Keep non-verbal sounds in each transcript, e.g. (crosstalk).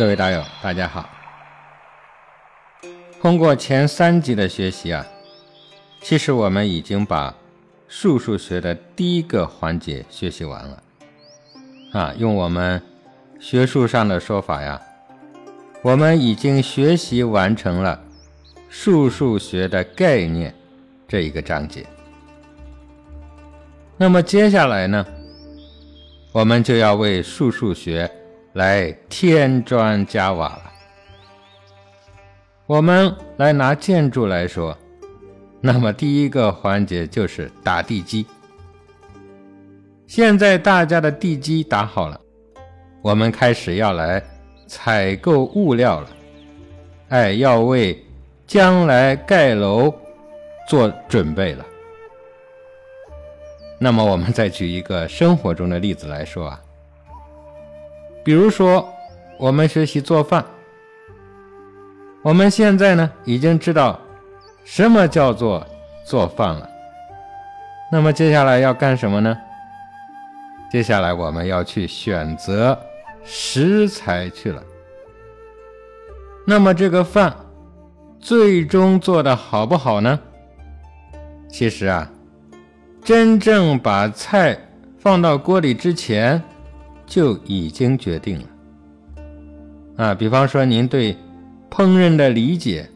各位大友，大家好。通过前三集的学习啊，其实我们已经把数数学的第一个环节学习完了。啊，用我们学术上的说法呀，我们已经学习完成了数数学的概念这一个章节。那么接下来呢，我们就要为数数学来添砖加瓦了。我们来拿建筑来说，那么第一个环节就是打地基。现在大家的地基打好了，我们开始要来采购物料了。哎，要为将来盖楼做准备了。那么我们再举一个生活中的例子来说啊，比如说我们学习做饭。我们现在呢，已经知道什么叫做做饭了。那么接下来要干什么呢？接下来我们要去选择食材去了。那么这个饭最终做的好不好呢？其实啊，真正把菜放到锅里之前就已经决定了。啊，比方说您对。烹饪的理解，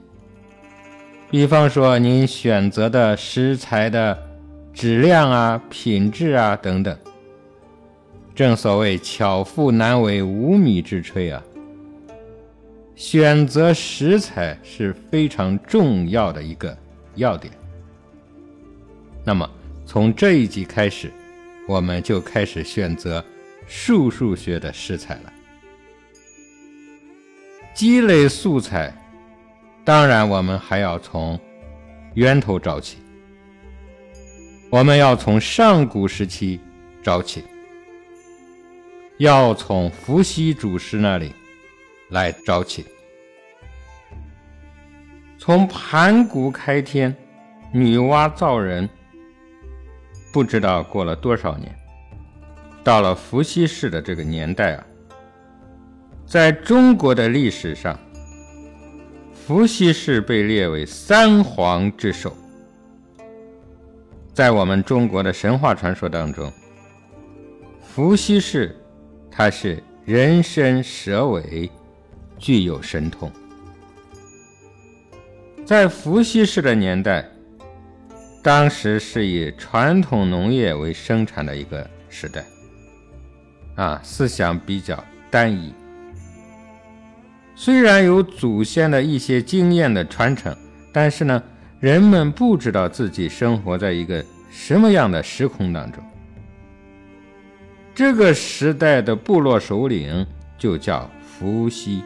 比方说您选择的食材的质量啊、品质啊等等。正所谓巧妇难为无米之炊啊，选择食材是非常重要的一个要点。那么从这一集开始，我们就开始选择数数学的食材了。积累素材，当然我们还要从源头找起。我们要从上古时期找起，要从伏羲祖师那里来找起。从盘古开天，女娲造人，不知道过了多少年，到了伏羲氏的这个年代啊。在中国的历史上，伏羲氏被列为三皇之首。在我们中国的神话传说当中，伏羲氏他是人身蛇尾，具有神通。在伏羲氏的年代，当时是以传统农业为生产的一个时代，啊，思想比较单一。虽然有祖先的一些经验的传承，但是呢，人们不知道自己生活在一个什么样的时空当中。这个时代的部落首领就叫伏羲。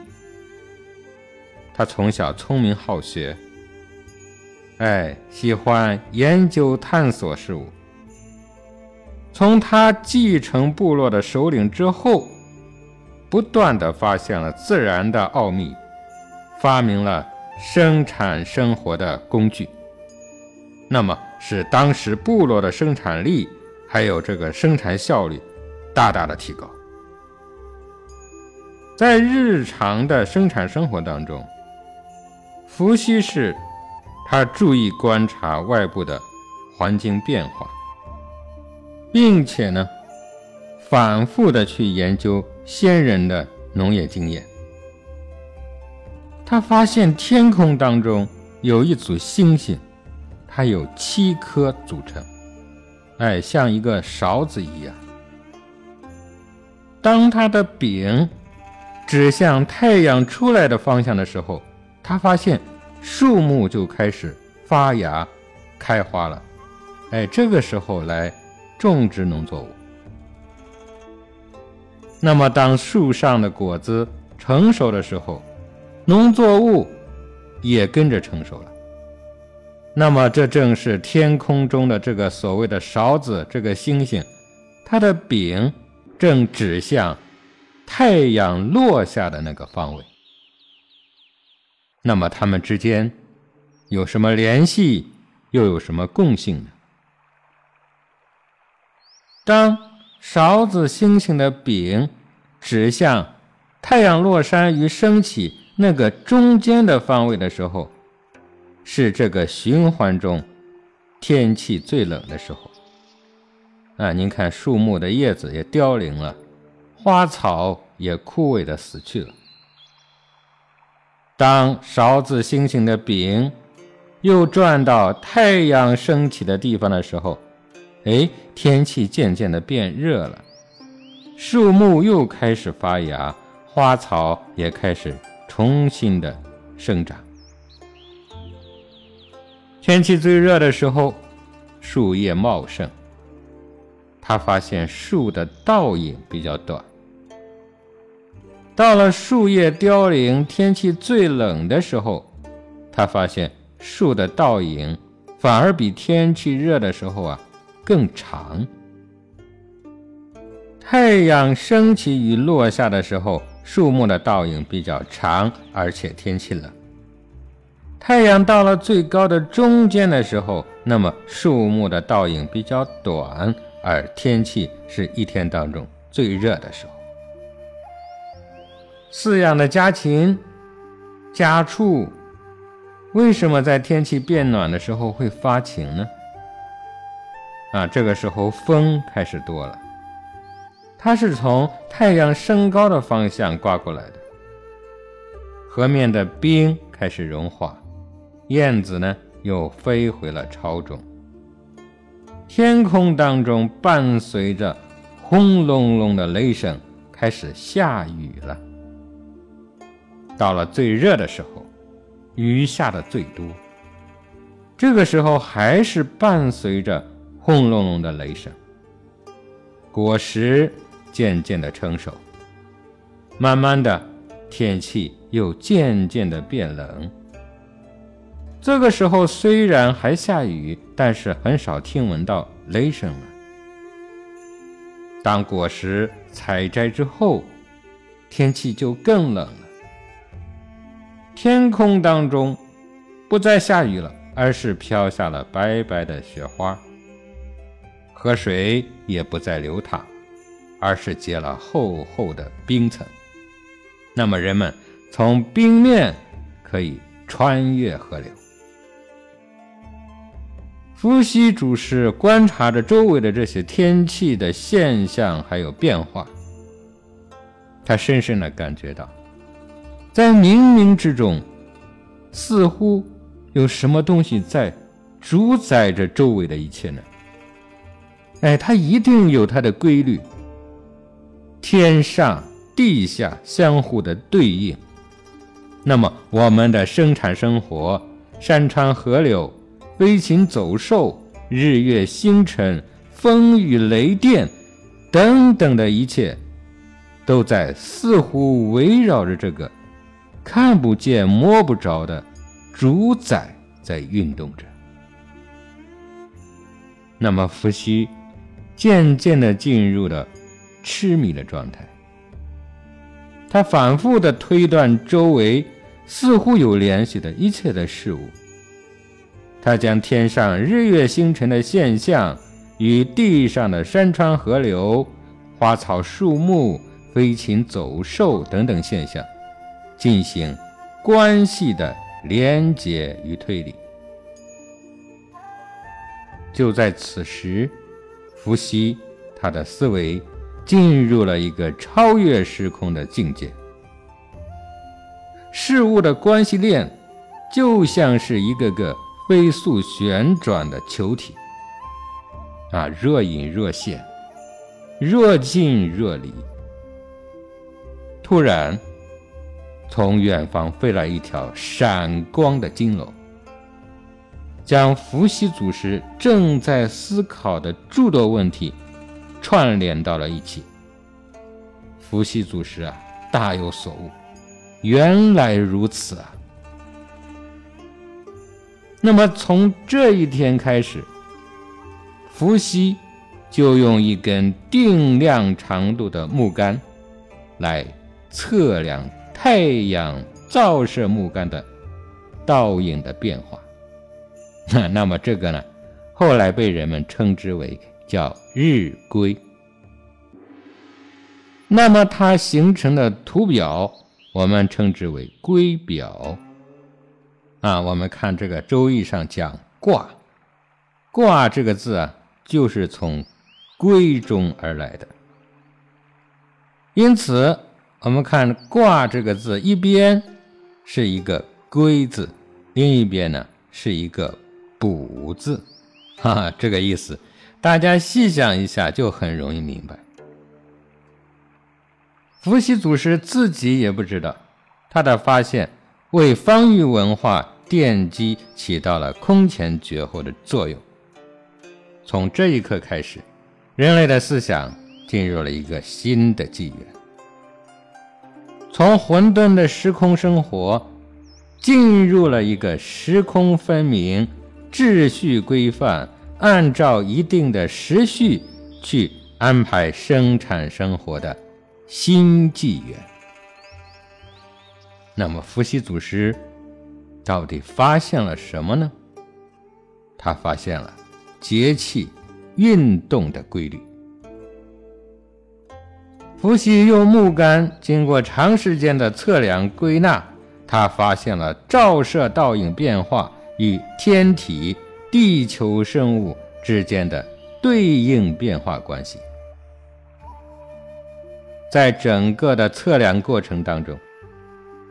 他从小聪明好学，哎，喜欢研究探索事物。从他继承部落的首领之后。不断的发现了自然的奥秘，发明了生产生活的工具，那么使当时部落的生产力还有这个生产效率大大的提高。在日常的生产生活当中，伏羲氏他注意观察外部的环境变化，并且呢，反复的去研究。先人的农业经验，他发现天空当中有一组星星，它有七颗组成，哎，像一个勺子一样。当它的柄指向太阳出来的方向的时候，他发现树木就开始发芽、开花了，哎，这个时候来种植农作物。那么，当树上的果子成熟的时候，农作物也跟着成熟了。那么，这正是天空中的这个所谓的勺子，这个星星，它的柄正指向太阳落下的那个方位。那么，它们之间有什么联系，又有什么共性呢？当勺子星星的柄指向太阳落山与升起那个中间的方位的时候，是这个循环中天气最冷的时候。啊，您看树木的叶子也凋零了，花草也枯萎的死去了。当勺子星星的柄又转到太阳升起的地方的时候，哎，天气渐渐的变热了，树木又开始发芽，花草也开始重新的生长。天气最热的时候，树叶茂盛。他发现树的倒影比较短。到了树叶凋零、天气最冷的时候，他发现树的倒影反而比天气热的时候啊更长。太阳升起与落下的时候，树木的倒影比较长，而且天气冷。太阳到了最高的中间的时候，那么树木的倒影比较短，而天气是一天当中最热的时候。饲养的家禽、家畜，为什么在天气变暖的时候会发情呢？啊，这个时候风开始多了，它是从太阳升高的方向刮过来的。河面的冰开始融化，燕子呢又飞回了巢中。天空当中伴随着轰隆隆的雷声，开始下雨了。到了最热的时候，雨下的最多。这个时候还是伴随着轰隆隆的雷声。果实渐渐的成熟，慢慢的天气又渐渐的变冷。这个时候虽然还下雨，但是很少听闻到雷声了。当果实采摘之后，天气就更冷了。天空当中不再下雨了，而是飘下了白白的雪花。河水也不再流淌，而是结了厚厚的冰层。那么人们从冰面可以穿越河流。伏羲祖师观察着周围的这些天气的现象还有变化，他深深的感觉到。在冥冥之中，似乎有什么东西在主宰着周围的一切呢？哎，它一定有它的规律，天上地下相互的对应。那么，我们的生产生活、山川河流、飞禽走兽、日月星辰、风雨雷电等等的一切，都在似乎围绕着这个。看不见、摸不着的主宰在运动着。那么，伏羲渐渐的进入了痴迷的状态。他反复的推断周围似乎有联系的一切的事物。他将天上日月星辰的现象与地上的山川河流、花草树木、飞禽走兽等等现象。进行关系的连结与推理。就在此时，伏羲他的思维进入了一个超越时空的境界。事物的关系链就像是一个个飞速旋转的球体，啊，若隐若现，若近若离。突然。从远方飞来一条闪光的金龙，将伏羲祖师正在思考的诸多问题串联到了一起。伏羲祖师啊，大有所悟，原来如此啊！那么从这一天开始，伏羲就用一根定量长度的木杆来测量。太阳照射木杆的倒影的变化，那 (laughs) 那么这个呢，后来被人们称之为叫日晷。那么它形成的图表，我们称之为龟表。啊，我们看这个《周易》上讲卦，卦这个字啊，就是从龟中而来的。因此，我们看“卦”这个字，一边是一个“龟”字，另一边呢是一个“补”字，(laughs) 哈哈，这个意思，大家细想一下就很容易明白。伏羲祖师自己也不知道，他的发现为方域文化奠基起到了空前绝后的作用。从这一刻开始，人类的思想进入了一个新的纪元。从混沌的时空生活，进入了一个时空分明、秩序规范、按照一定的时序去安排生产生活的新纪元。那么，伏羲祖师到底发现了什么呢？他发现了节气运动的规律。伏羲用木杆经过长时间的测量归纳，他发现了照射倒影变化与天体、地球生物之间的对应变化关系。在整个的测量过程当中，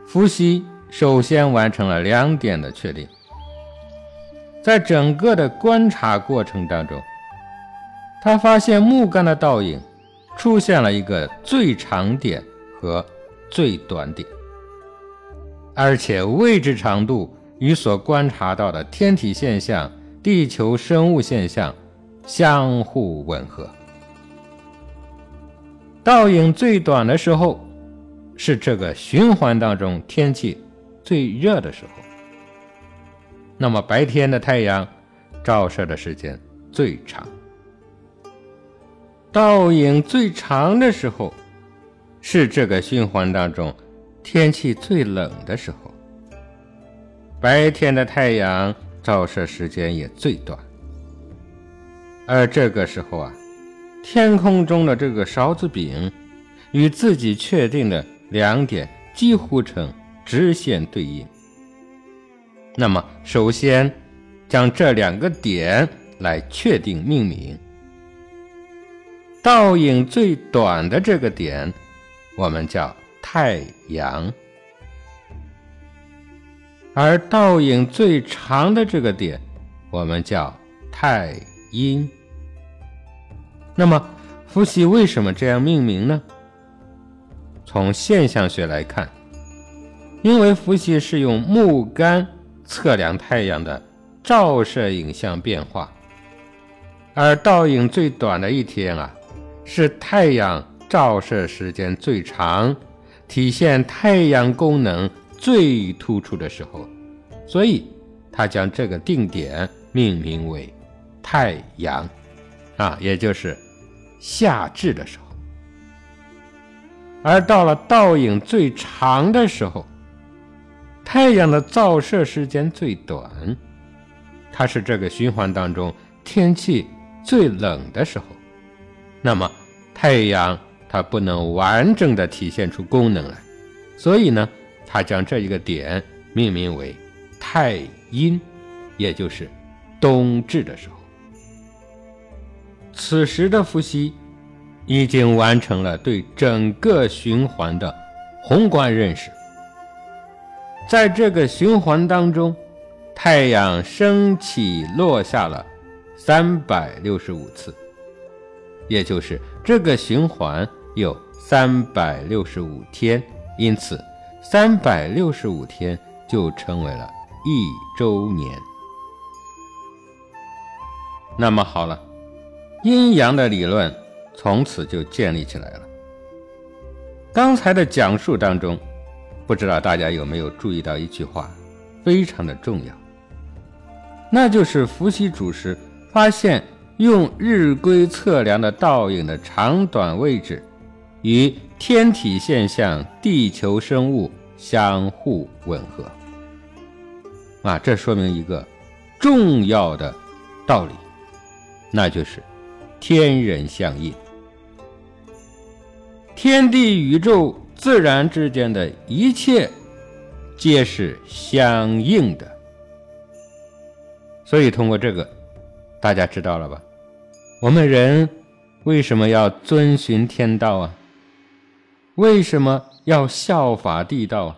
伏羲首先完成了两点的确定。在整个的观察过程当中，他发现木杆的倒影。出现了一个最长点和最短点，而且位置长度与所观察到的天体现象、地球生物现象相互吻合。倒影最短的时候，是这个循环当中天气最热的时候。那么白天的太阳照射的时间最长。倒影最长的时候，是这个循环当中天气最冷的时候。白天的太阳照射时间也最短，而这个时候啊，天空中的这个勺子柄与自己确定的两点几乎成直线对应。那么，首先将这两个点来确定命名。倒影最短的这个点，我们叫太阳；而倒影最长的这个点，我们叫太阴。那么，伏羲为什么这样命名呢？从现象学来看，因为伏羲是用木杆测量太阳的照射影像变化，而倒影最短的一天啊。是太阳照射时间最长，体现太阳功能最突出的时候，所以他将这个定点命名为太阳，啊，也就是夏至的时候。而到了倒影最长的时候，太阳的照射时间最短，它是这个循环当中天气最冷的时候。那么，太阳它不能完整的体现出功能来，所以呢，他将这一个点命名为太阴，也就是冬至的时候。此时的伏羲已经完成了对整个循环的宏观认识。在这个循环当中，太阳升起落下了三百六十五次。也就是这个循环有三百六十五天，因此三百六十五天就成为了一周年。那么好了，阴阳的理论从此就建立起来了。刚才的讲述当中，不知道大家有没有注意到一句话，非常的重要，那就是伏羲主师发现。用日晷测量的倒影的长短位置，与天体现象、地球生物相互吻合。啊，这说明一个重要的道理，那就是天人相应。天地宇宙自然之间的一切，皆是相应的。所以通过这个，大家知道了吧？我们人为什么要遵循天道啊？为什么要效法地道？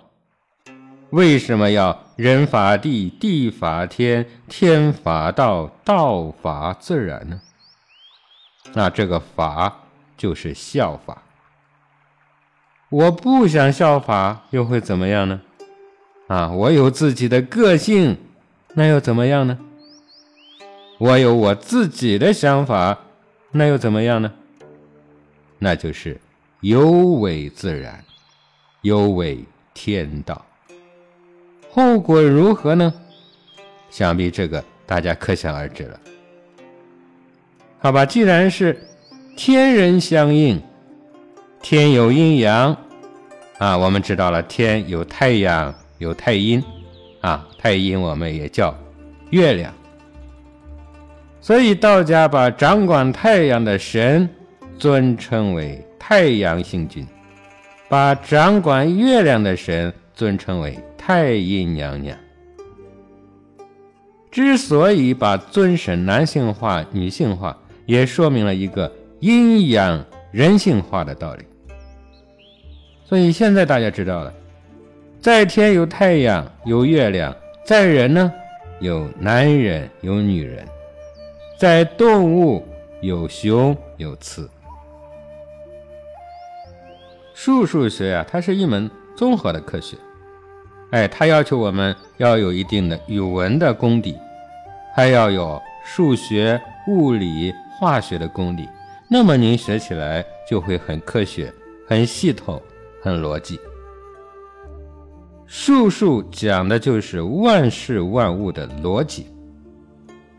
为什么要人法地，地法天，天法道，道法自然呢？那这个法就是效法。我不想效法，又会怎么样呢？啊，我有自己的个性，那又怎么样呢？我有我自己的想法，那又怎么样呢？那就是有违自然，有违天道。后果如何呢？想必这个大家可想而知了。好吧，既然是天人相应，天有阴阳啊，我们知道了，天有太阳，有太阴啊，太阴我们也叫月亮。所以道家把掌管太阳的神尊称为太阳星君，把掌管月亮的神尊称为太阴娘娘。之所以把尊神男性化、女性化，也说明了一个阴阳人性化的道理。所以现在大家知道了，在天有太阳有月亮，在人呢有男人有女人。在动物有雄有雌，数数学啊，它是一门综合的科学，哎，它要求我们要有一定的语文的功底，还要有数学、物理、化学的功底，那么您学起来就会很科学、很系统、很逻辑。数数讲的就是万事万物的逻辑。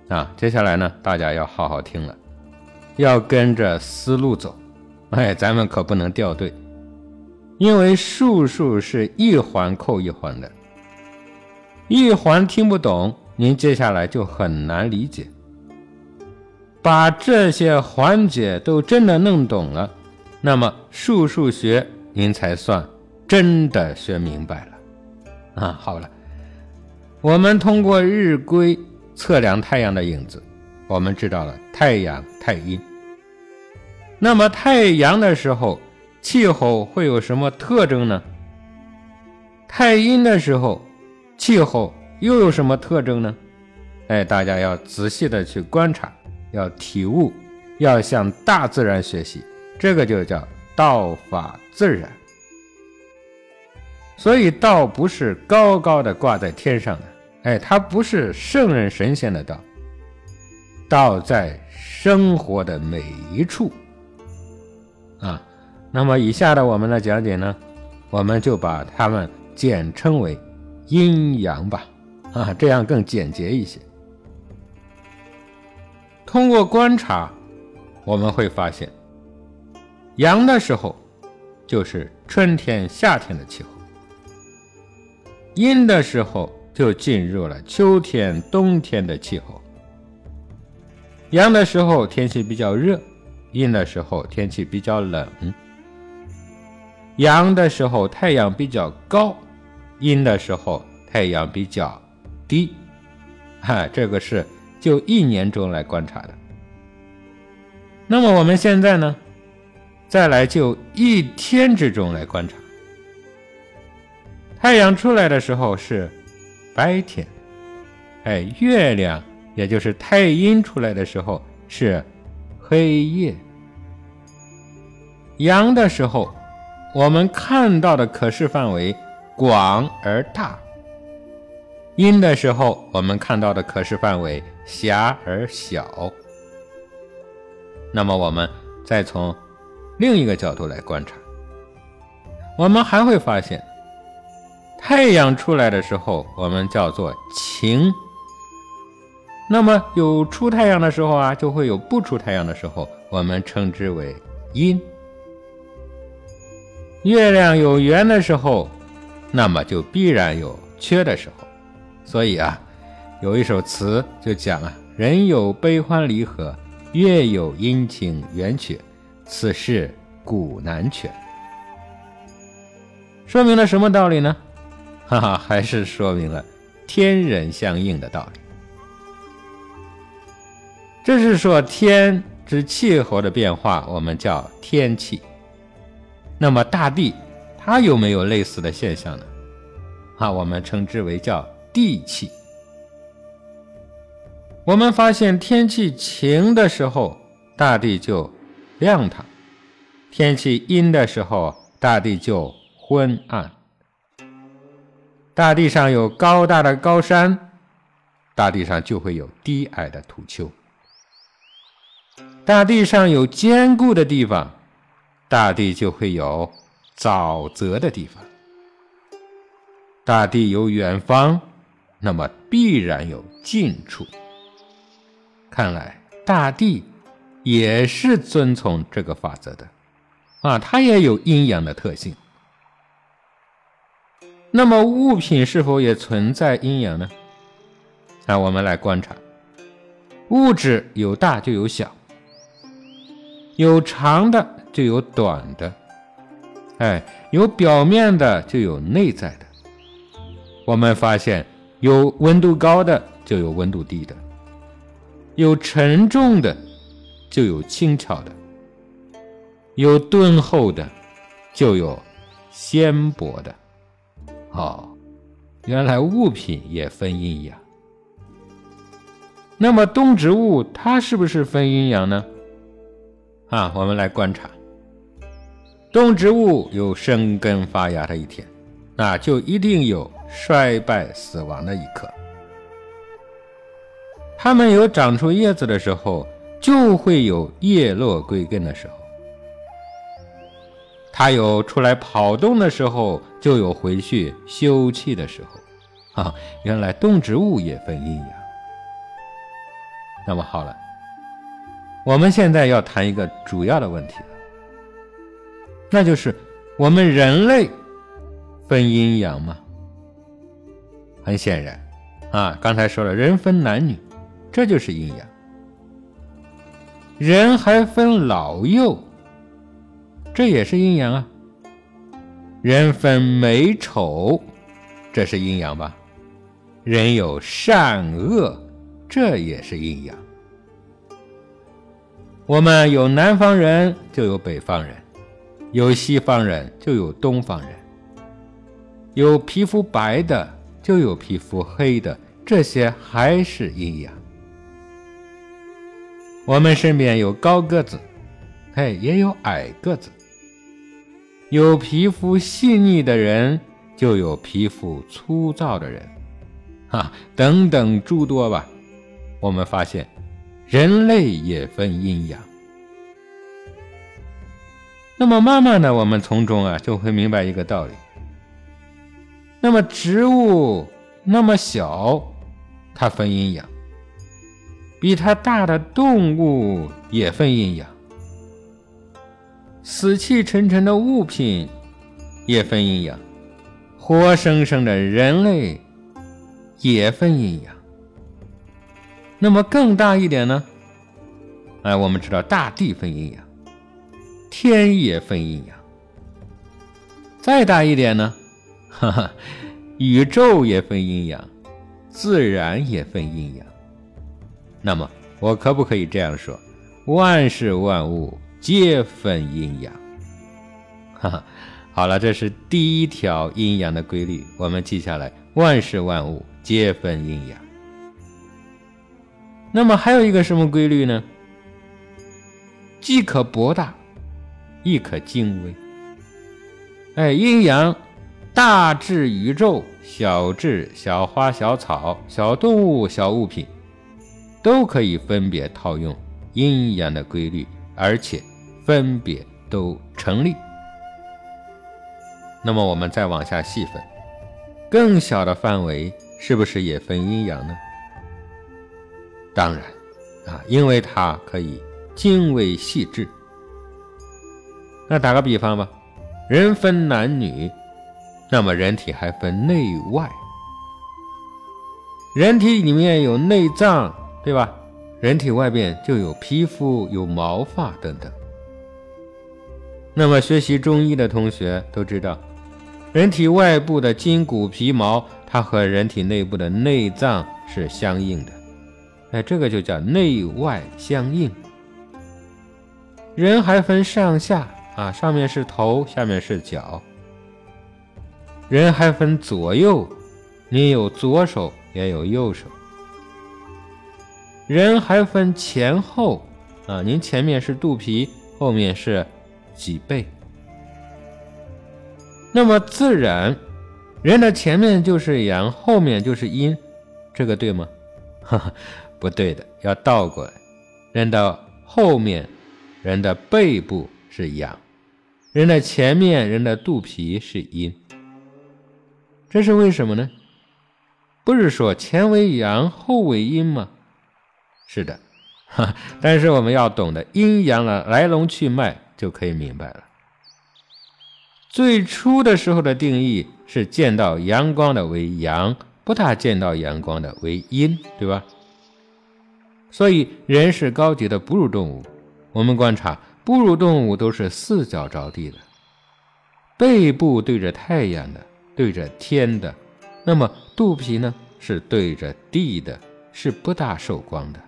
啊，接下来呢，大家要好好听了，要跟着思路走，哎，咱们可不能掉队，因为数数是一环扣一环的，一环听不懂，您接下来就很难理解。把这些环节都真的弄懂了，那么数数学您才算真的学明白了。啊，好了，我们通过日规。测量太阳的影子，我们知道了太阳太阴。那么太阳的时候，气候会有什么特征呢？太阴的时候，气候又有什么特征呢？哎，大家要仔细的去观察，要体悟，要向大自然学习，这个就叫道法自然。所以道不是高高的挂在天上的。哎，它不是圣人神仙的道，道在生活的每一处啊。那么以下的我们的讲解呢，我们就把它们简称为阴阳吧，啊，这样更简洁一些。通过观察，我们会发现，阳的时候就是春天、夏天的气候，阴的时候。就进入了秋天、冬天的气候。阳的时候天气比较热，阴的时候天气比较冷。阳的时候太阳比较高，阴的时候太阳比较低。哈，这个是就一年中来观察的。那么我们现在呢，再来就一天之中来观察。太阳出来的时候是。白天，哎，月亮也就是太阴出来的时候是黑夜。阳的时候，我们看到的可视范围广而大；阴的时候，我们看到的可视范围狭而小。那么，我们再从另一个角度来观察，我们还会发现。太阳出来的时候，我们叫做晴。那么有出太阳的时候啊，就会有不出太阳的时候，我们称之为阴。月亮有圆的时候，那么就必然有缺的时候。所以啊，有一首词就讲啊：“人有悲欢离合，月有阴晴圆缺，此事古难全。”说明了什么道理呢？哈哈，还是说明了天人相应的道理。这是说天之气候的变化，我们叫天气。那么大地它有没有类似的现象呢？啊，我们称之为叫地气。我们发现天气晴的时候，大地就亮堂；天气阴的时候，大地就昏暗。大地上有高大的高山，大地上就会有低矮的土丘。大地上有坚固的地方，大地就会有沼泽的地方。大地有远方，那么必然有近处。看来大地也是遵从这个法则的，啊，它也有阴阳的特性。那么物品是否也存在阴阳呢？啊，我们来观察，物质有大就有小。有长的就有短的，哎，有表面的就有内在的。我们发现，有温度高的就有温度低的，有沉重的就有轻巧的，有敦厚的就有纤薄的。哦，原来物品也分阴阳。那么动植物它是不是分阴阳呢？啊，我们来观察，动植物有生根发芽的一天，那就一定有衰败死亡的一刻。它们有长出叶子的时候，就会有叶落归根的时候；它有出来跑动的时候，就有回去休憩的时候。啊，原来动植物也分阴阳。那么好了。我们现在要谈一个主要的问题，那就是我们人类分阴阳吗？很显然，啊，刚才说了，人分男女，这就是阴阳。人还分老幼，这也是阴阳啊。人分美丑，这是阴阳吧？人有善恶，这也是阴阳。我们有南方人，就有北方人；有西方人，就有东方人；有皮肤白的，就有皮肤黑的，这些还是阴阳。我们身边有高个子，嘿，也有矮个子；有皮肤细腻的人，就有皮肤粗糙的人，哈，等等诸多吧。我们发现。人类也分阴阳，那么慢慢的，我们从中啊就会明白一个道理。那么植物那么小，它分阴阳；比它大的动物也分阴阳；死气沉沉的物品也分阴阳；活生生的人类也分阴阳。那么更大一点呢？哎，我们知道大地分阴阳，天也分阴阳。再大一点呢？(laughs) 哈哈，宇宙也分阴阳，自然也分阴阳。那么我可不可以这样说？万事万物皆分阴阳。(laughs) 哈哈，好了，这是第一条阴阳的规律，我们记下来：万事万物皆分阴阳。那么还有一个什么规律呢？既可博大，亦可精微。哎，阴阳，大至宇宙，小至小花、小草、小动物、小物品，都可以分别套用阴阳的规律，而且分别都成立。那么我们再往下细分，更小的范围是不是也分阴阳呢？当然，啊，因为它可以精微细致。那打个比方吧，人分男女，那么人体还分内外。人体里面有内脏，对吧？人体外边就有皮肤、有毛发等等。那么学习中医的同学都知道，人体外部的筋骨皮毛，它和人体内部的内脏是相应的。哎，这个就叫内外相应。人还分上下啊，上面是头，下面是脚。人还分左右，你有左手，也有右手。人还分前后啊，您前面是肚皮，后面是脊背。那么自然，人的前面就是阳，后面就是阴，这个对吗？哈哈。不对的，要倒过来。人的后面，人的背部是阳；人的前面，人的肚皮是阴。这是为什么呢？不是说前为阳，后为阴吗？是的，哈。(laughs) 但是我们要懂得阴阳的来龙去脉，就可以明白了。最初的时候的定义是见到阳光的为阳，不大见到阳光的为阴，对吧？所以，人是高级的哺乳动物。我们观察，哺乳动物都是四脚着地的，背部对着太阳的，对着天的；那么肚皮呢，是对着地的，是不大受光的。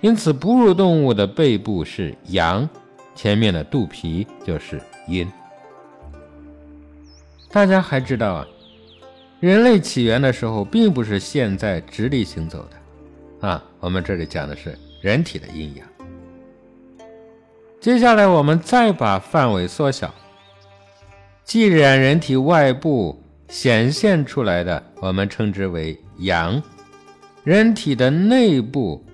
因此，哺乳动物的背部是阳，前面的肚皮就是阴。大家还知道啊，人类起源的时候，并不是现在直立行走的。啊，我们这里讲的是人体的阴阳。接下来，我们再把范围缩小。既然人体外部显现出来的，我们称之为阳；人体的内部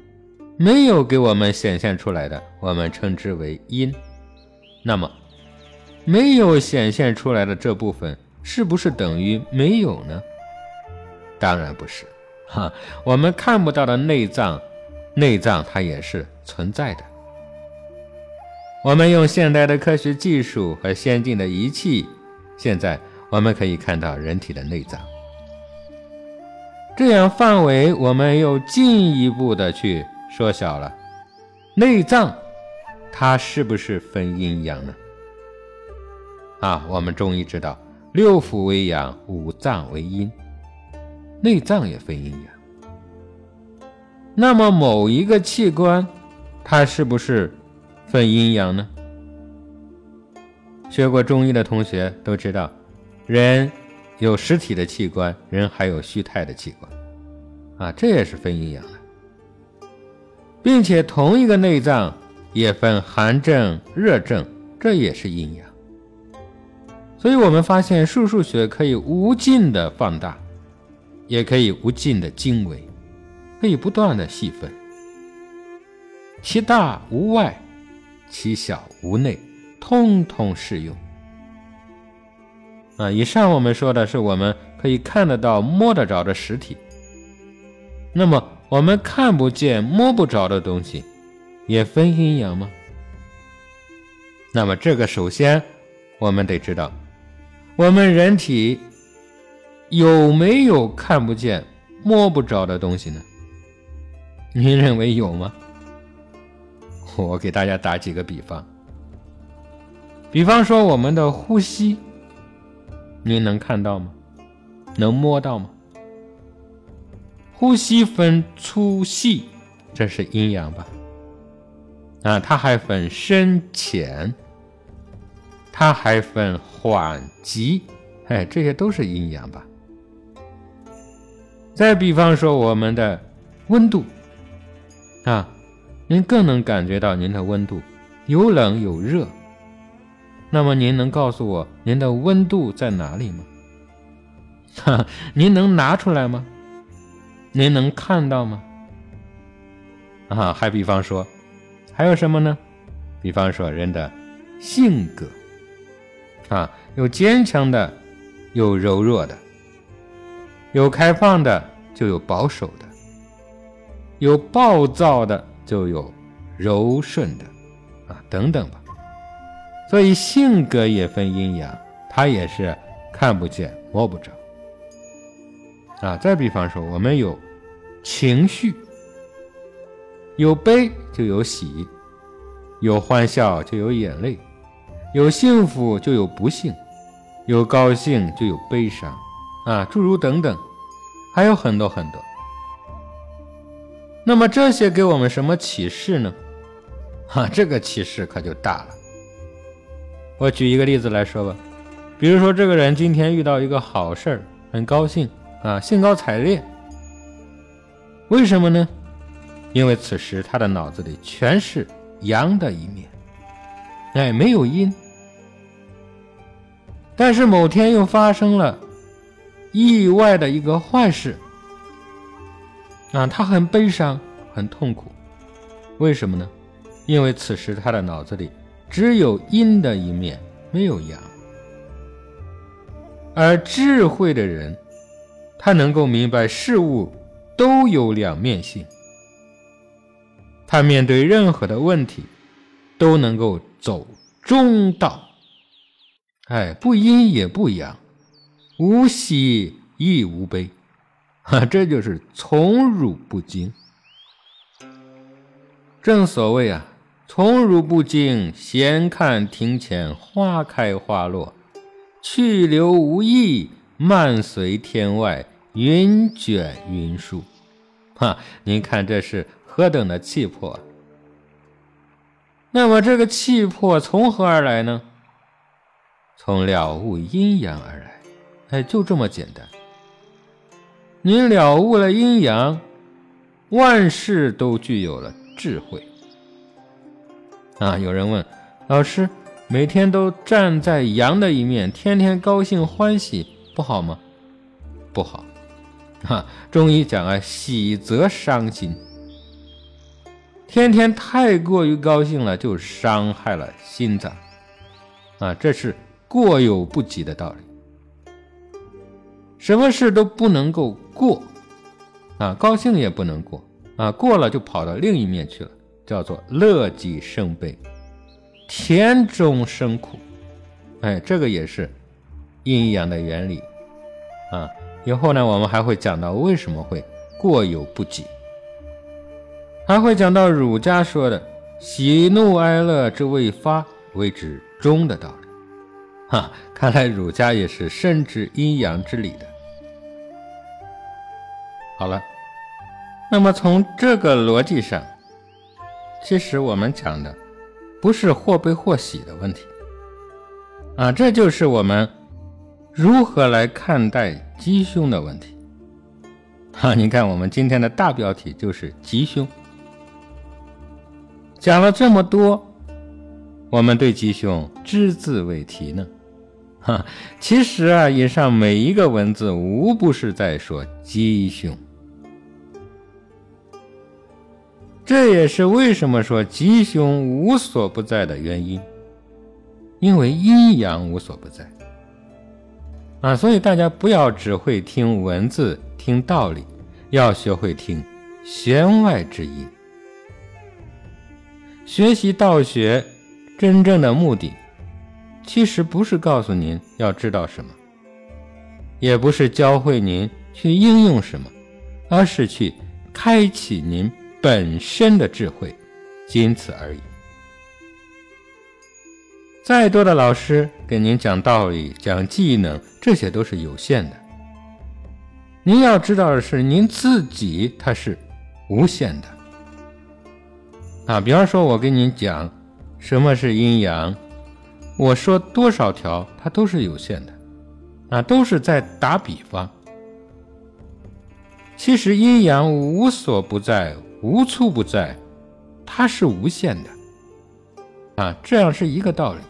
没有给我们显现出来的，我们称之为阴。那么，没有显现出来的这部分，是不是等于没有呢？当然不是。哈，我们看不到的内脏，内脏它也是存在的。我们用现代的科学技术和先进的仪器，现在我们可以看到人体的内脏。这样范围我们又进一步的去缩小了。内脏它是不是分阴阳呢？啊，我们中医知道，六腑为阳，五脏为阴。内脏也分阴阳，那么某一个器官，它是不是分阴阳呢？学过中医的同学都知道，人有实体的器官，人还有虚态的器官，啊，这也是分阴阳的，并且同一个内脏也分寒症、热症，这也是阴阳。所以我们发现，数数学可以无尽的放大。也可以无尽的精微，可以不断的细分，其大无外，其小无内，通通适用。啊，以上我们说的是我们可以看得到、摸得着的实体。那么我们看不见、摸不着的东西，也分阴阳吗？那么这个首先我们得知道，我们人体。有没有看不见、摸不着的东西呢？您认为有吗？(laughs) 我给大家打几个比方。比方说我们的呼吸，您能看到吗？能摸到吗？呼吸分粗细，这是阴阳吧？啊，它还分深浅，它还分缓急，哎，这些都是阴阳吧？再比方说，我们的温度啊，您更能感觉到您的温度有冷有热。那么您能告诉我您的温度在哪里吗？哈，您能拿出来吗？您能看到吗？啊，还比方说，还有什么呢？比方说人的性格啊，有坚强的，有柔弱的。有开放的，就有保守的；有暴躁的，就有柔顺的，啊，等等吧。所以性格也分阴阳，它也是看不见摸不着。啊，再比方说，我们有情绪，有悲就有喜，有欢笑就有眼泪，有幸福就有不幸，有高兴就有悲伤，啊，诸如等等，还有很多很多。那么这些给我们什么启示呢？哈，这个启示可就大了。我举一个例子来说吧，比如说这个人今天遇到一个好事儿，很高兴啊，兴高采烈。为什么呢？因为此时他的脑子里全是阳的一面，哎，没有阴。但是某天又发生了意外的一个坏事。啊，他很悲伤，很痛苦，为什么呢？因为此时他的脑子里只有阴的一面，没有阳。而智慧的人，他能够明白事物都有两面性，他面对任何的问题都能够走中道，哎，不阴也不阳，无喜亦无悲。啊，这就是从辱不惊。正所谓啊，从辱不惊，闲看庭前花开花落，去留无意，漫随天外云卷云舒。哈，您看这是何等的气魄！那么这个气魄从何而来呢？从了悟阴阳而来。哎，就这么简单。您了悟了阴阳，万事都具有了智慧。啊，有人问老师，每天都站在阳的一面，天天高兴欢喜，不好吗？不好。啊，中医讲啊，喜则伤心。天天太过于高兴了，就伤害了心脏。啊，这是过犹不及的道理。什么事都不能够过，啊，高兴也不能过，啊，过了就跑到另一面去了，叫做乐极生悲，甜中生苦，哎，这个也是阴阳的原理，啊，以后呢，我们还会讲到为什么会过犹不及，还会讲到儒家说的喜怒哀乐之未发为之中的道理，哈，看来儒家也是深知阴阳之理的。好了，那么从这个逻辑上，其实我们讲的不是或悲或喜的问题啊，这就是我们如何来看待吉凶的问题。哈，你看我们今天的大标题就是吉凶，讲了这么多，我们对吉凶只字未提呢。哈，其实啊，以上每一个文字无不是在说吉凶。这也是为什么说吉凶无所不在的原因，因为阴阳无所不在啊！所以大家不要只会听文字、听道理，要学会听弦外之音。学习道学真正的目的，其实不是告诉您要知道什么，也不是教会您去应用什么，而是去开启您。本身的智慧，仅此而已。再多的老师给您讲道理、讲技能，这些都是有限的。您要知道的是，您自己它是无限的。啊，比方说，我给您讲什么是阴阳，我说多少条，它都是有限的。啊，都是在打比方。其实阴阳无所不在。无处不在，它是无限的，啊，这样是一个道理。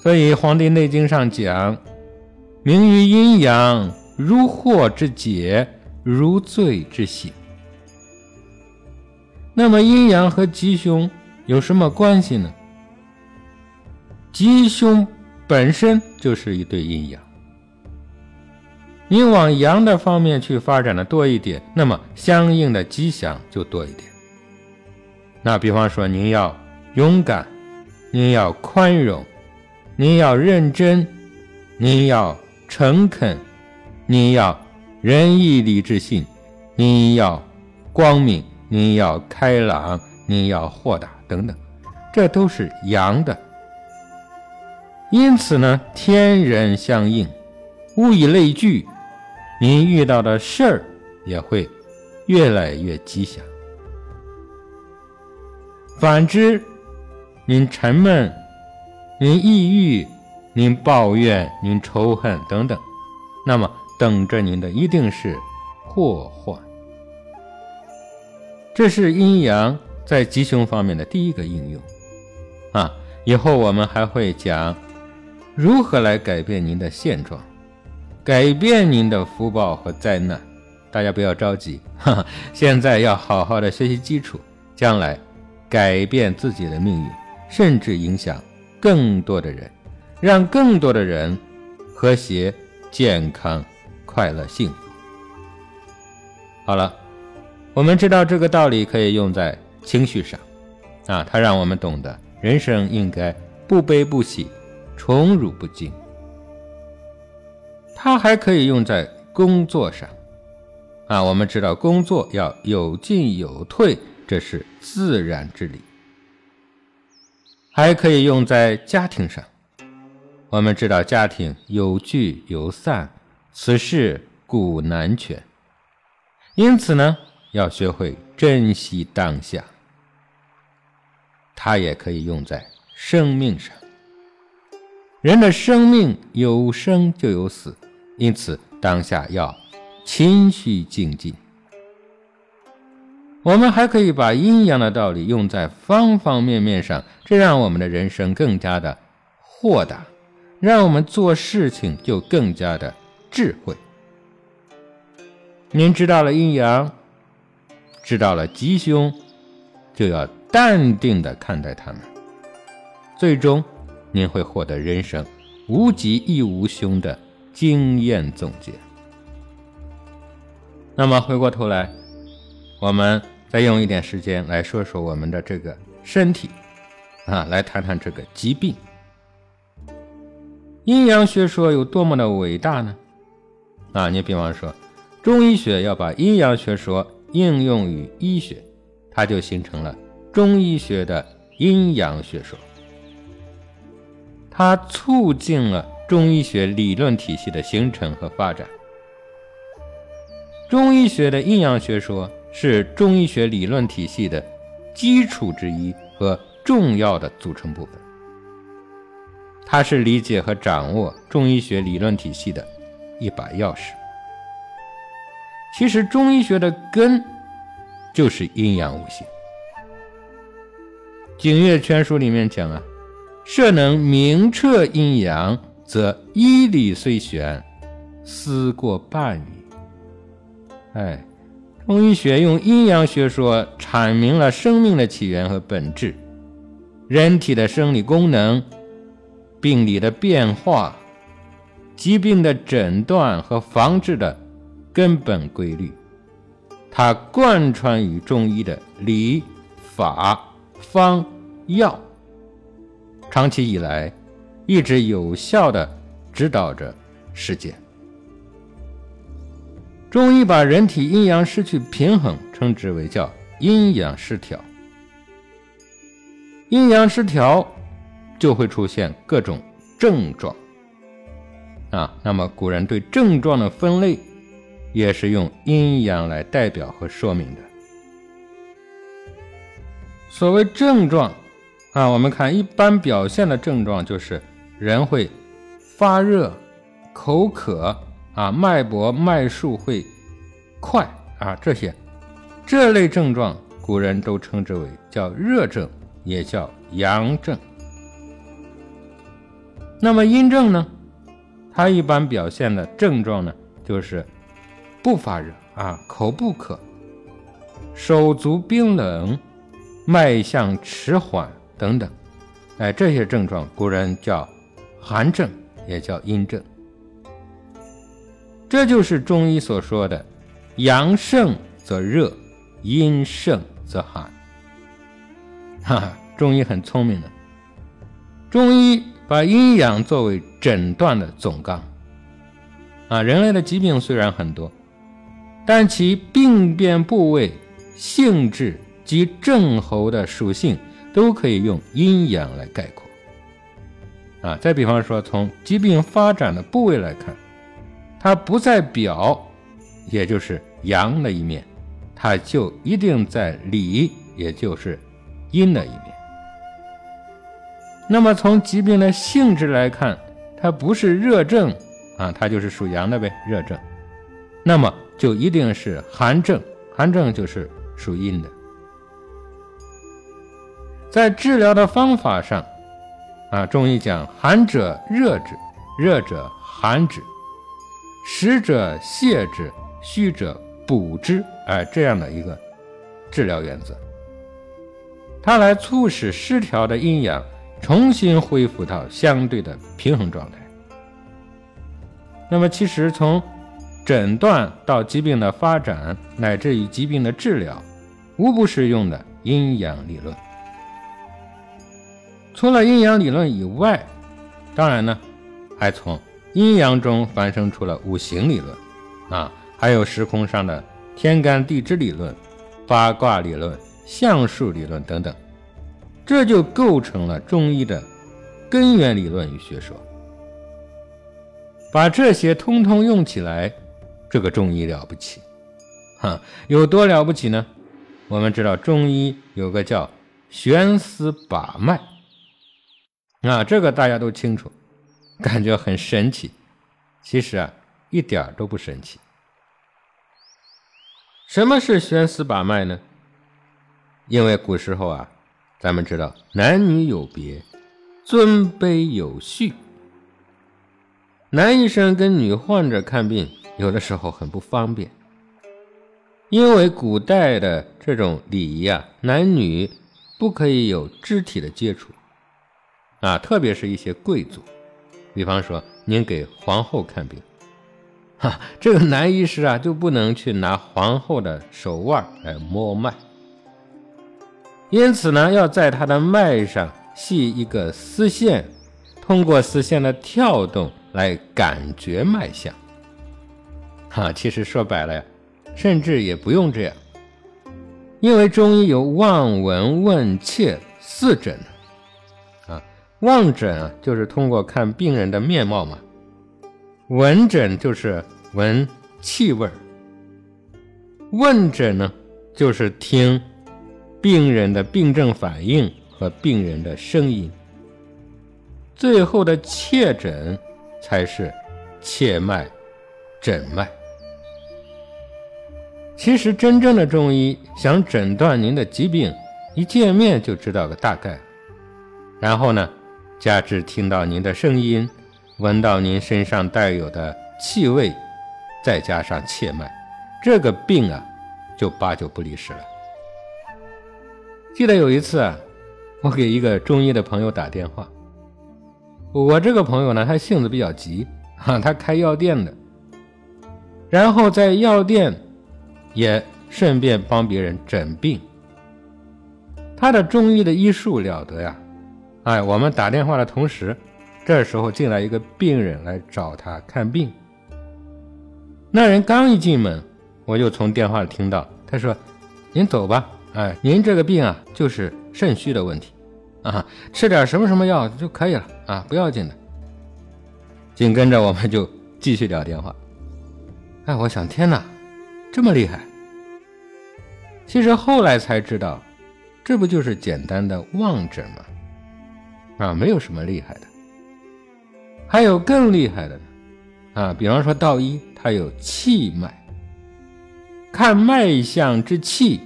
所以《黄帝内经》上讲：“明于阴阳，如惑之解，如醉之醒。”那么阴阳和吉凶有什么关系呢？吉凶本身就是一对阴阳。您往阳的方面去发展的多一点，那么相应的吉祥就多一点。那比方说，您要勇敢，您要宽容，您要认真，您要诚恳，您要仁义礼智信，您要光明，您要开朗，您要豁达等等，这都是阳的。因此呢，天人相应，物以类聚，您遇到的事儿也会越来越吉祥。反之，您沉闷，您抑郁，您抱怨，您仇恨等等，那么等着您的一定是祸患。这是阴阳在吉凶方面的第一个应用啊！以后我们还会讲如何来改变您的现状，改变您的福报和灾难。大家不要着急，哈哈，现在要好好的学习基础，将来。改变自己的命运，甚至影响更多的人，让更多的人和谐、健康、快乐、幸福。好了，我们知道这个道理可以用在情绪上，啊，它让我们懂得人生应该不悲不喜，宠辱不惊。它还可以用在工作上，啊，我们知道工作要有进有退。这是自然之理，还可以用在家庭上。我们知道家庭有聚有散，此事古难全。因此呢，要学会珍惜当下。它也可以用在生命上。人的生命有生就有死，因此当下要谦虚精进。我们还可以把阴阳的道理用在方方面面上，这让我们的人生更加的豁达，让我们做事情就更加的智慧。您知道了阴阳，知道了吉凶，就要淡定的看待他们，最终您会获得人生无吉亦无凶的经验总结。那么回过头来，我们。再用一点时间来说说我们的这个身体，啊，来谈谈这个疾病。阴阳学说有多么的伟大呢？啊，你比方说，中医学要把阴阳学说应用于医学，它就形成了中医学的阴阳学说，它促进了中医学理论体系的形成和发展。中医学的阴阳学说。是中医学理论体系的基础之一和重要的组成部分。它是理解和掌握中医学理论体系的一把钥匙。其实，中医学的根就是阴阳五行。《景岳全书》里面讲啊：“设能明彻阴阳，则医理虽玄，思过半矣。”哎。中医学用阴阳学说阐明了生命的起源和本质，人体的生理功能、病理的变化、疾病的诊断和防治的根本规律，它贯穿于中医的理、法、方、药，长期以来一直有效的指导着世界。中医把人体阴阳失去平衡，称之为叫阴阳失调。阴阳失调就会出现各种症状啊。那么古人对症状的分类也是用阴阳来代表和说明的。所谓症状啊，我们看一般表现的症状就是人会发热、口渴。啊，脉搏、脉数会快啊，这些这类症状，古人都称之为叫热症，也叫阳症。那么阴症呢？它一般表现的症状呢，就是不发热啊，口不渴，手足冰冷，脉象迟缓等等。哎，这些症状，古人叫寒症，也叫阴症。这就是中医所说的“阳盛则热，阴盛则寒”。哈哈，中医很聪明的。中医把阴阳作为诊断的总纲。啊，人类的疾病虽然很多，但其病变部位、性质及症候的属性都可以用阴阳来概括。啊，再比方说，从疾病发展的部位来看，它不在表，也就是阳的一面，它就一定在里，也就是阴的一面。那么从疾病的性质来看，它不是热症啊，它就是属阳的呗，热症。那么就一定是寒症，寒症就是属阴的。在治疗的方法上。啊，中医讲寒者热之，热者寒之，实者泻之，虚者补之，哎，这样的一个治疗原则，它来促使失调的阴阳重新恢复到相对的平衡状态。那么，其实从诊断到疾病的发展，乃至于疾病的治疗，无不是用的阴阳理论。除了阴阳理论以外，当然呢，还从阴阳中繁生出了五行理论，啊，还有时空上的天干地支理论、八卦理论、相术理论等等，这就构成了中医的根源理论与学说。把这些通通用起来，这个中医了不起，哈，有多了不起呢？我们知道中医有个叫悬丝把脉。啊，这个大家都清楚，感觉很神奇。其实啊，一点都不神奇。什么是悬丝把脉呢？因为古时候啊，咱们知道男女有别，尊卑有序。男医生跟女患者看病，有的时候很不方便，因为古代的这种礼仪啊，男女不可以有肢体的接触。啊，特别是一些贵族，比方说您给皇后看病，哈，这个男医师啊就不能去拿皇后的手腕来摸脉，因此呢，要在她的脉上系一个丝线，通过丝线的跳动来感觉脉象。哈，其实说白了呀，甚至也不用这样，因为中医有望闻问切四诊。望诊啊，就是通过看病人的面貌嘛；闻诊就是闻气味儿；问诊呢，就是听病人的病症反应和病人的声音；最后的切诊才是切脉诊脉。其实，真正的中医想诊断您的疾病，一见面就知道个大概，然后呢？加之听到您的声音，闻到您身上带有的气味，再加上切脉，这个病啊，就八九不离十了。记得有一次啊，我给一个中医的朋友打电话，我这个朋友呢，他性子比较急啊，他开药店的，然后在药店也顺便帮别人诊病，他的中医的医术了得呀。哎，我们打电话的同时，这时候进来一个病人来找他看病。那人刚一进门，我就从电话里听到他说：“您走吧，哎，您这个病啊，就是肾虚的问题，啊，吃点什么什么药就可以了，啊，不要紧的。”紧跟着我们就继续聊电话。哎，我想，天哪，这么厉害！其实后来才知道，这不就是简单的望诊吗？啊，没有什么厉害的，还有更厉害的呢。啊，比方说道医，它有气脉，看脉象之气，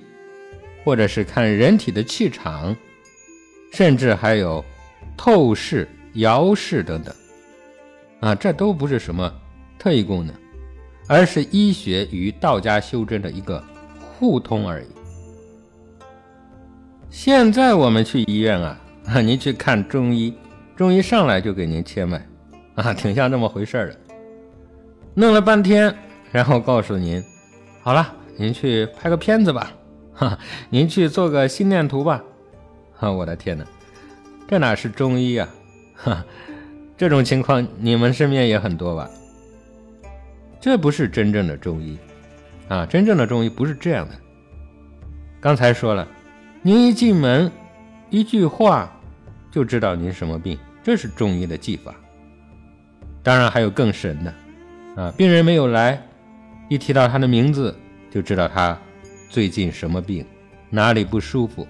或者是看人体的气场，甚至还有透视、遥视等等。啊，这都不是什么特异功能，而是医学与道家修真的一个互通而已。现在我们去医院啊。啊，(laughs) 您去看中医，中医上来就给您切脉，啊，挺像这么回事儿的。弄了半天，然后告诉您，好了，您去拍个片子吧，哈，您去做个心电图吧。哈，我的天哪，这哪是中医啊？哈，这种情况你们身边也很多吧？这不是真正的中医，啊，真正的中医不是这样的。刚才说了，您一进门。一句话就知道您什么病，这是中医的技法。当然还有更神的，啊，病人没有来，一提到他的名字，就知道他最近什么病，哪里不舒服，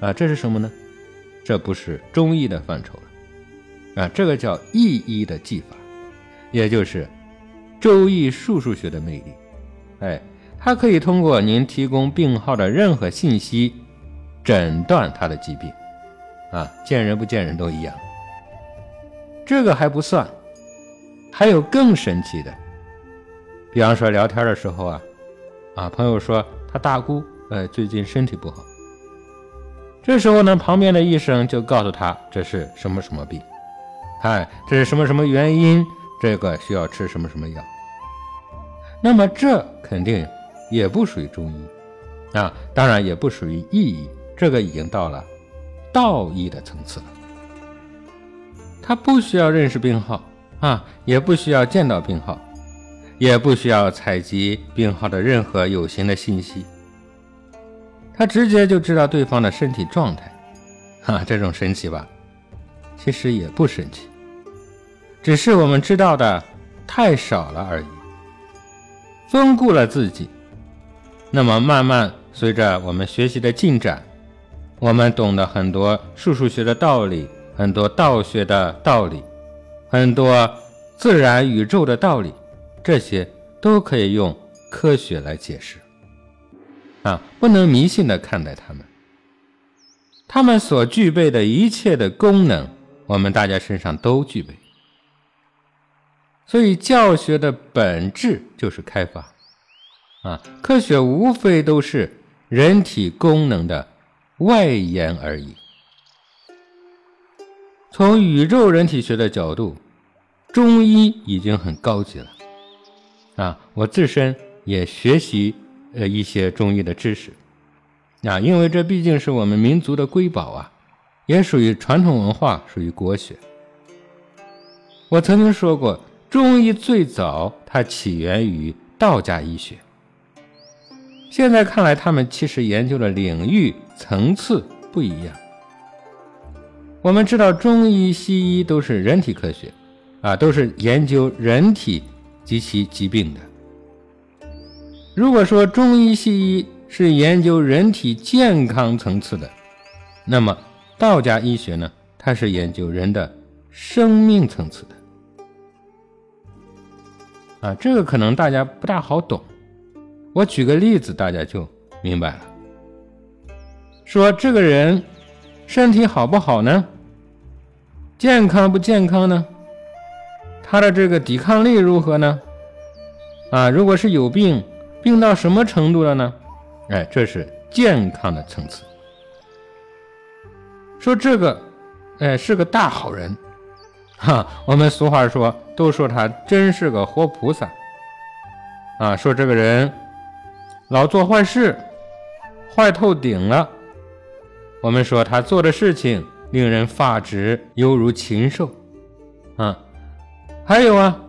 啊，这是什么呢？这不是中医的范畴了，啊，这个叫易医的技法，也就是周易数数学的魅力。哎，它可以通过您提供病号的任何信息，诊断他的疾病，啊，见人不见人都一样。这个还不算。还有更神奇的，比方说聊天的时候啊，啊，朋友说他大姑呃最近身体不好，这时候呢，旁边的医生就告诉他这是什么什么病，哎，这是什么什么原因，这个需要吃什么什么药。那么这肯定也不属于中医啊，当然也不属于意医，这个已经到了道义的层次了，他不需要认识病号。啊，也不需要见到病号，也不需要采集病号的任何有形的信息，他直接就知道对方的身体状态。哈，这种神奇吧？其实也不神奇，只是我们知道的太少了而已。丰固了自己，那么慢慢随着我们学习的进展，我们懂得很多数数学的道理，很多道学的道理。很多自然宇宙的道理，这些都可以用科学来解释。啊，不能迷信的看待它们。它们所具备的一切的功能，我们大家身上都具备。所以教学的本质就是开发。啊，科学无非都是人体功能的外延而已。从宇宙人体学的角度，中医已经很高级了，啊，我自身也学习呃一些中医的知识，啊，因为这毕竟是我们民族的瑰宝啊，也属于传统文化，属于国学。我曾经说过，中医最早它起源于道家医学，现在看来，他们其实研究的领域层次不一样。我们知道，中医、西医都是人体科学，啊，都是研究人体及其疾病的。如果说中医、西医是研究人体健康层次的，那么道家医学呢，它是研究人的生命层次的。啊，这个可能大家不大好懂，我举个例子，大家就明白了。说这个人。身体好不好呢？健康不健康呢？他的这个抵抗力如何呢？啊，如果是有病，病到什么程度了呢？哎，这是健康的层次。说这个，哎，是个大好人，哈，我们俗话说，都说他真是个活菩萨。啊，说这个人老做坏事，坏透顶了。我们说他做的事情令人发指，犹如禽兽，啊，还有啊，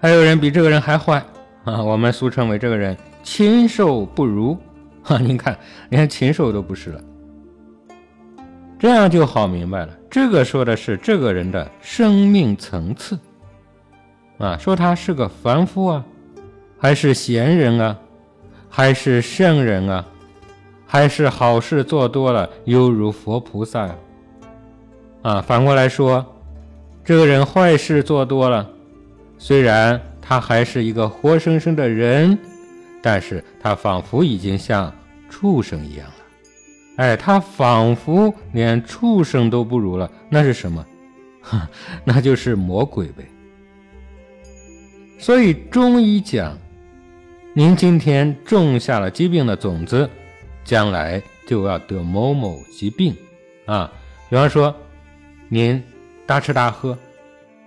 还有人比这个人还坏啊，我们俗称为这个人禽兽不如，哈，您看连禽兽都不是了，这样就好明白了。这个说的是这个人的生命层次，啊，说他是个凡夫啊，还是贤人啊，还是圣人啊？还是好事做多了，犹如佛菩萨。啊，反过来说，这个人坏事做多了，虽然他还是一个活生生的人，但是他仿佛已经像畜生一样了。哎，他仿佛连畜生都不如了。那是什么？(laughs) 那就是魔鬼呗。所以中医讲，您今天种下了疾病的种子。将来就要得某某疾病，啊，比方说，您大吃大喝，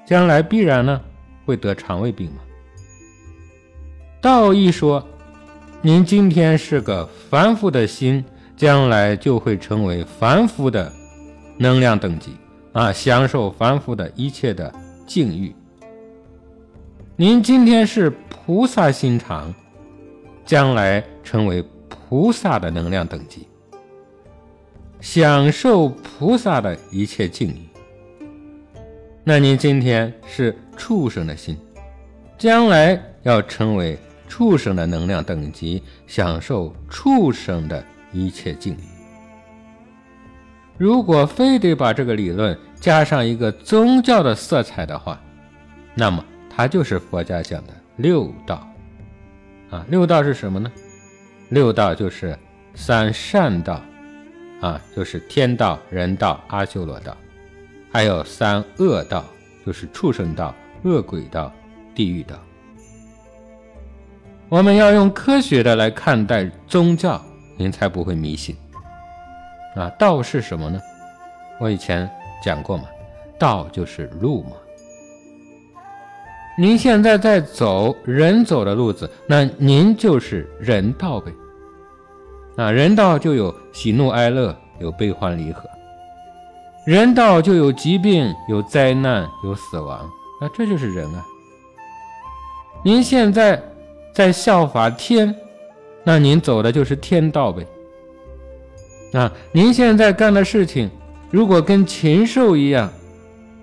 将来必然呢会得肠胃病嘛。道义说，您今天是个凡夫的心，将来就会成为凡夫的能量等级，啊，享受凡夫的一切的境遇。您今天是菩萨心肠，将来成为。菩萨的能量等级，享受菩萨的一切境遇。那您今天是畜生的心，将来要成为畜生的能量等级，享受畜生的一切境遇。如果非得把这个理论加上一个宗教的色彩的话，那么它就是佛家讲的六道。啊，六道是什么呢？六道就是三善道，啊，就是天道、人道、阿修罗道。还有三恶道，就是畜生道、恶鬼道、地狱道。我们要用科学的来看待宗教，您才不会迷信。啊，道是什么呢？我以前讲过嘛，道就是路嘛。您现在在走人走的路子，那您就是人道呗。啊，人道就有喜怒哀乐，有悲欢离合。人道就有疾病、有灾难、有死亡，那这就是人啊。您现在在效法天，那您走的就是天道呗。啊，您现在干的事情如果跟禽兽一样，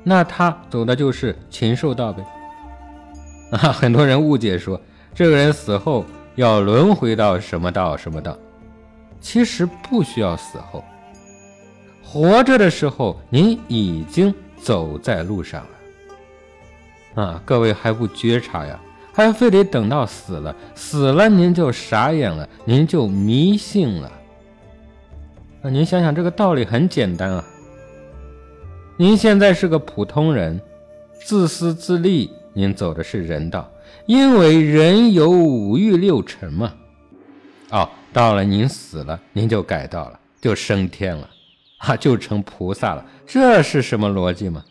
那他走的就是禽兽道呗。啊，很多人误解说这个人死后要轮回到什么道什么道，其实不需要死后。活着的时候，您已经走在路上了，啊，各位还不觉察呀？还非得等到死了，死了您就傻眼了，您就迷信了。啊，您想想这个道理很简单啊。您现在是个普通人，自私自利，您走的是人道，因为人有五欲六尘嘛。哦，到了您死了，您就改道了，就升天了。(laughs) 啊，就成菩萨了，这是什么逻辑吗？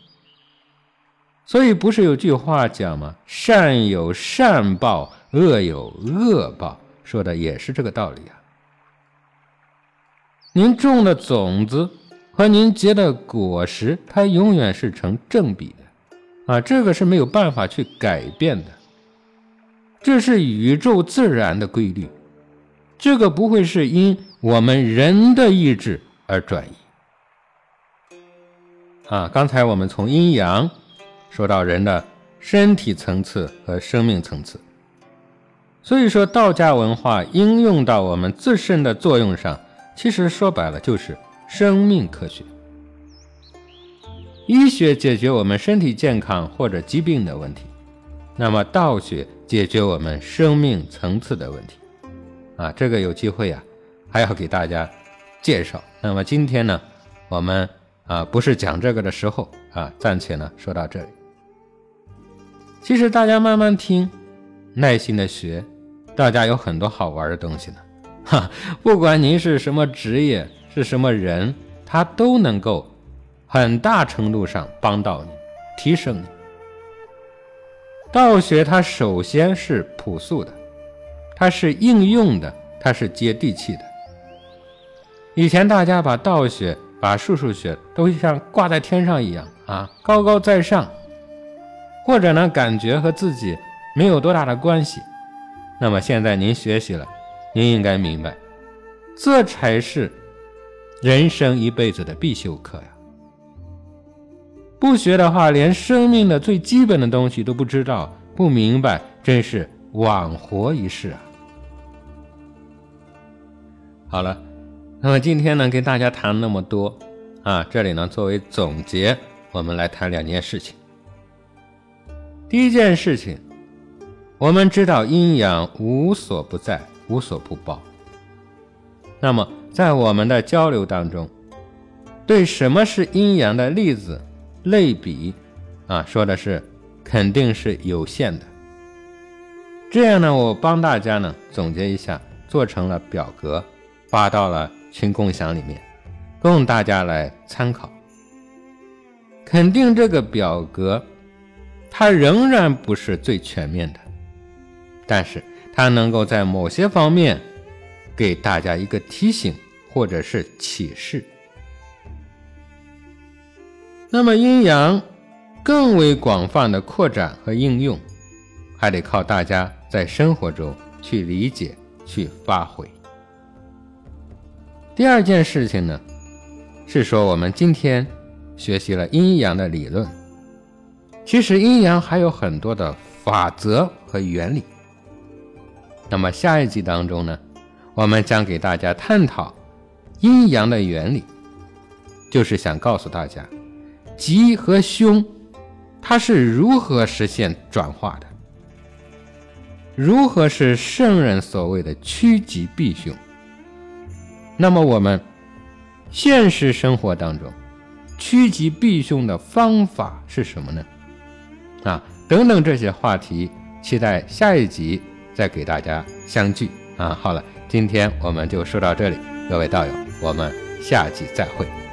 所以不是有句话讲吗？善有善报，恶有恶报，说的也是这个道理啊。您种的种子和您结的果实，它永远是成正比的，啊，这个是没有办法去改变的，这是宇宙自然的规律，这个不会是因我们人的意志而转移。啊，刚才我们从阴阳说到人的身体层次和生命层次，所以说道家文化应用到我们自身的作用上，其实说白了就是生命科学。医学解决我们身体健康或者疾病的问题，那么道学解决我们生命层次的问题。啊，这个有机会啊，还要给大家介绍。那么今天呢，我们。啊，不是讲这个的时候啊，暂且呢说到这里。其实大家慢慢听，耐心的学，大家有很多好玩的东西呢。哈，(laughs) 不管您是什么职业，是什么人，他都能够很大程度上帮到你，提升你。道学它首先是朴素的，它是应用的，它是接地气的。以前大家把道学。把数数学都像挂在天上一样啊，高高在上，或者呢，感觉和自己没有多大的关系。那么现在您学习了，您应该明白，这才是人生一辈子的必修课呀。不学的话，连生命的最基本的东西都不知道、不明白，真是枉活一世啊。好了。那么今天呢，跟大家谈那么多啊，这里呢作为总结，我们来谈两件事情。第一件事情，我们知道阴阳无所不在，无所不包。那么在我们的交流当中，对什么是阴阳的例子类比啊，说的是肯定是有限的。这样呢，我帮大家呢总结一下，做成了表格，发到了。群共享里面，供大家来参考。肯定这个表格，它仍然不是最全面的，但是它能够在某些方面给大家一个提醒或者是启示。那么阴阳更为广泛的扩展和应用，还得靠大家在生活中去理解、去发挥。第二件事情呢，是说我们今天学习了阴阳的理论，其实阴阳还有很多的法则和原理。那么下一集当中呢，我们将给大家探讨阴阳的原理，就是想告诉大家，吉和凶，它是如何实现转化的，如何是圣人所谓的趋吉避凶。那么我们现实生活当中，趋吉避凶的方法是什么呢？啊，等等这些话题，期待下一集再给大家相聚啊。好了，今天我们就说到这里，各位道友，我们下集再会。